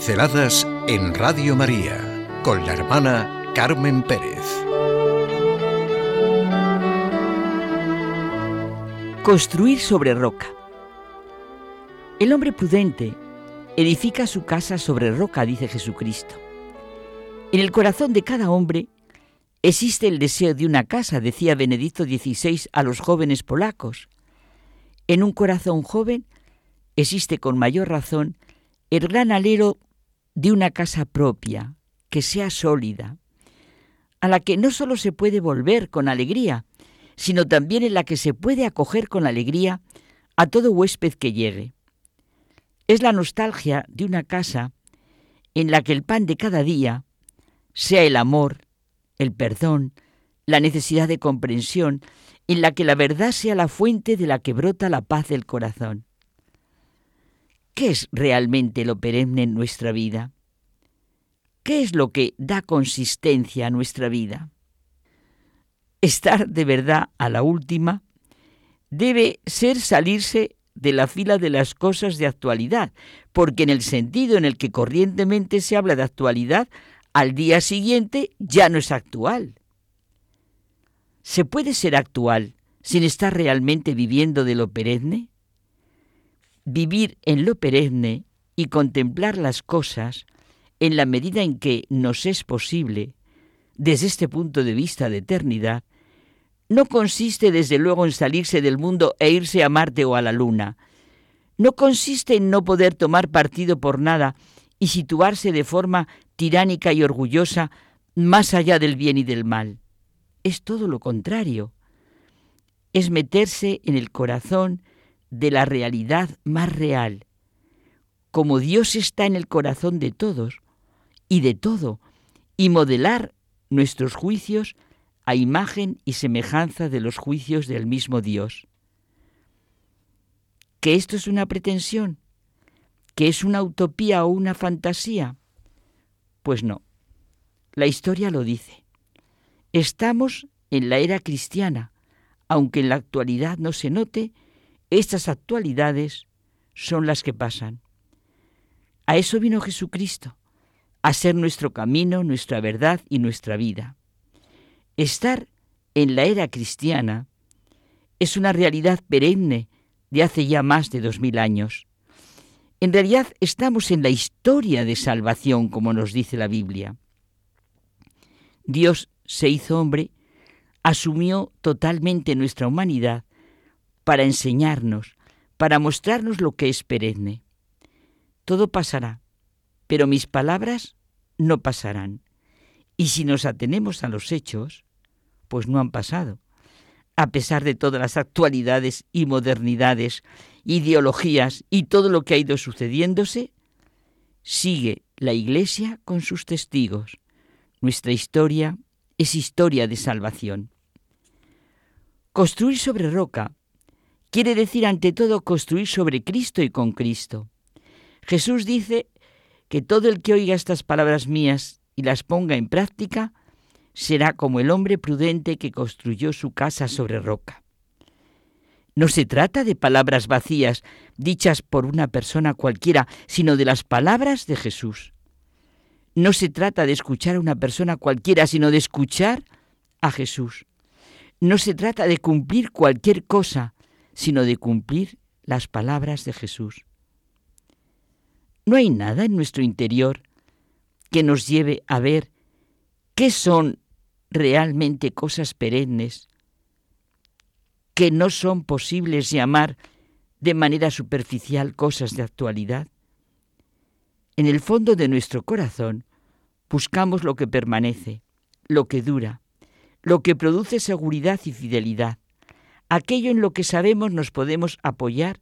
Pinceladas en Radio María con la hermana Carmen Pérez. Construir sobre roca. El hombre prudente edifica su casa sobre roca, dice Jesucristo. En el corazón de cada hombre existe el deseo de una casa, decía Benedicto XVI a los jóvenes polacos. En un corazón joven existe con mayor razón el gran alero de una casa propia, que sea sólida, a la que no solo se puede volver con alegría, sino también en la que se puede acoger con alegría a todo huésped que llegue. Es la nostalgia de una casa en la que el pan de cada día sea el amor, el perdón, la necesidad de comprensión, en la que la verdad sea la fuente de la que brota la paz del corazón. ¿Qué es realmente lo perenne en nuestra vida? ¿Qué es lo que da consistencia a nuestra vida? Estar de verdad a la última debe ser salirse de la fila de las cosas de actualidad, porque en el sentido en el que corrientemente se habla de actualidad, al día siguiente ya no es actual. ¿Se puede ser actual sin estar realmente viviendo de lo perenne? Vivir en lo perenne y contemplar las cosas en la medida en que nos es posible, desde este punto de vista de eternidad, no consiste desde luego en salirse del mundo e irse a Marte o a la Luna. No consiste en no poder tomar partido por nada y situarse de forma tiránica y orgullosa más allá del bien y del mal. Es todo lo contrario. Es meterse en el corazón de la realidad más real. Como Dios está en el corazón de todos y de todo, y modelar nuestros juicios a imagen y semejanza de los juicios del mismo Dios. ¿Que esto es una pretensión? ¿Que es una utopía o una fantasía? Pues no. La historia lo dice. Estamos en la era cristiana, aunque en la actualidad no se note estas actualidades son las que pasan. A eso vino Jesucristo, a ser nuestro camino, nuestra verdad y nuestra vida. Estar en la era cristiana es una realidad perenne de hace ya más de dos mil años. En realidad estamos en la historia de salvación, como nos dice la Biblia. Dios se hizo hombre, asumió totalmente nuestra humanidad para enseñarnos, para mostrarnos lo que es perenne. Todo pasará, pero mis palabras no pasarán. Y si nos atenemos a los hechos, pues no han pasado. A pesar de todas las actualidades y modernidades, ideologías y todo lo que ha ido sucediéndose, sigue la Iglesia con sus testigos. Nuestra historia es historia de salvación. Construir sobre roca quiere decir ante todo construir sobre Cristo y con Cristo. Jesús dice que todo el que oiga estas palabras mías y las ponga en práctica será como el hombre prudente que construyó su casa sobre roca. No se trata de palabras vacías dichas por una persona cualquiera, sino de las palabras de Jesús. No se trata de escuchar a una persona cualquiera, sino de escuchar a Jesús. No se trata de cumplir cualquier cosa, sino de cumplir las palabras de Jesús. No hay nada en nuestro interior que nos lleve a ver qué son realmente cosas perennes, que no son posibles llamar de manera superficial cosas de actualidad. En el fondo de nuestro corazón buscamos lo que permanece, lo que dura, lo que produce seguridad y fidelidad, aquello en lo que sabemos nos podemos apoyar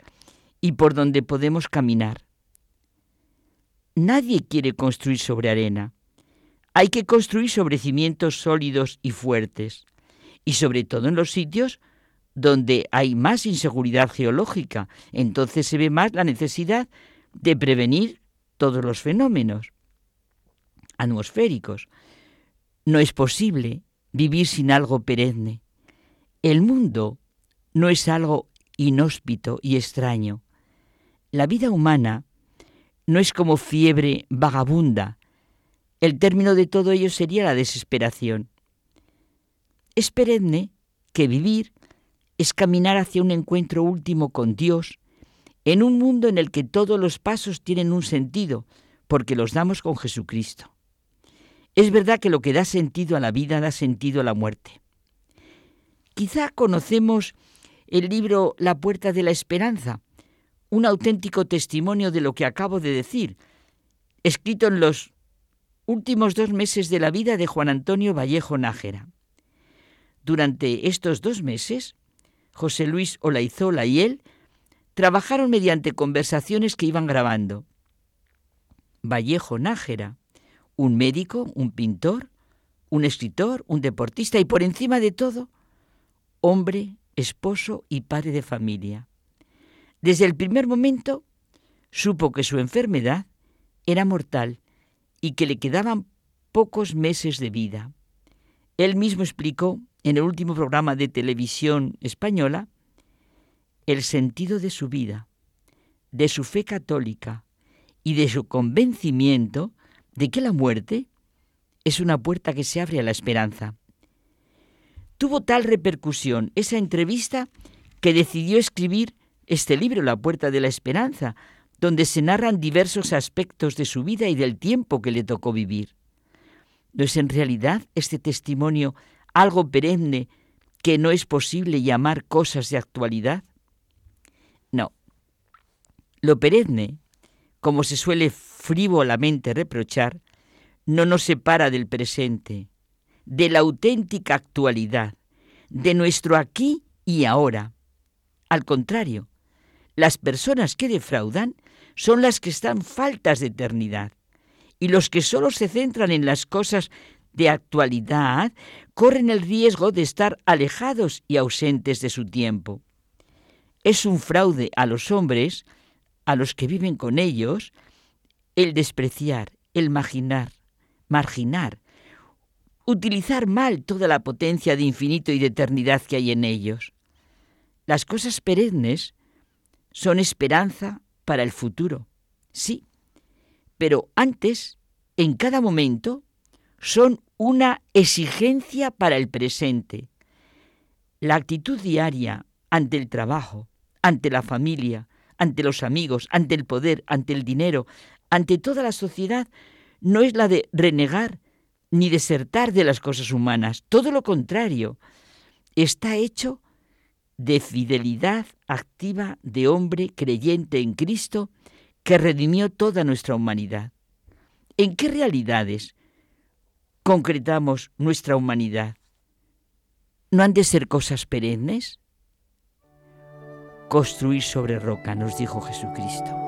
y por donde podemos caminar. Nadie quiere construir sobre arena. Hay que construir sobre cimientos sólidos y fuertes, y sobre todo en los sitios donde hay más inseguridad geológica. Entonces se ve más la necesidad de prevenir todos los fenómenos atmosféricos. No es posible vivir sin algo perenne. El mundo no es algo inhóspito y extraño. La vida humana no es como fiebre vagabunda. El término de todo ello sería la desesperación. Es que vivir es caminar hacia un encuentro último con Dios, en un mundo en el que todos los pasos tienen un sentido, porque los damos con Jesucristo. Es verdad que lo que da sentido a la vida da sentido a la muerte. Quizá conocemos el libro La puerta de la esperanza, un auténtico testimonio de lo que acabo de decir, escrito en los últimos dos meses de la vida de Juan Antonio Vallejo Nájera. Durante estos dos meses, José Luis Olaizola y él trabajaron mediante conversaciones que iban grabando. Vallejo Nájera, un médico, un pintor, un escritor, un deportista y por encima de todo, hombre, esposo y padre de familia. Desde el primer momento supo que su enfermedad era mortal y que le quedaban pocos meses de vida. Él mismo explicó en el último programa de televisión española el sentido de su vida, de su fe católica y de su convencimiento de que la muerte es una puerta que se abre a la esperanza. Tuvo tal repercusión esa entrevista que decidió escribir este libro, La Puerta de la Esperanza, donde se narran diversos aspectos de su vida y del tiempo que le tocó vivir. ¿No es en realidad este testimonio algo perenne que no es posible llamar cosas de actualidad? No. Lo perenne, como se suele frívolamente reprochar, no nos separa del presente, de la auténtica actualidad, de nuestro aquí y ahora. Al contrario, las personas que defraudan son las que están faltas de eternidad y los que solo se centran en las cosas de actualidad corren el riesgo de estar alejados y ausentes de su tiempo. Es un fraude a los hombres, a los que viven con ellos, el despreciar, el marginar, marginar, utilizar mal toda la potencia de infinito y de eternidad que hay en ellos. Las cosas perennes son esperanza para el futuro, sí, pero antes, en cada momento, son una exigencia para el presente. La actitud diaria ante el trabajo, ante la familia, ante los amigos, ante el poder, ante el dinero, ante toda la sociedad, no es la de renegar ni desertar de las cosas humanas, todo lo contrario, está hecho de fidelidad activa de hombre creyente en Cristo que redimió toda nuestra humanidad. ¿En qué realidades concretamos nuestra humanidad? ¿No han de ser cosas perennes? Construir sobre roca, nos dijo Jesucristo.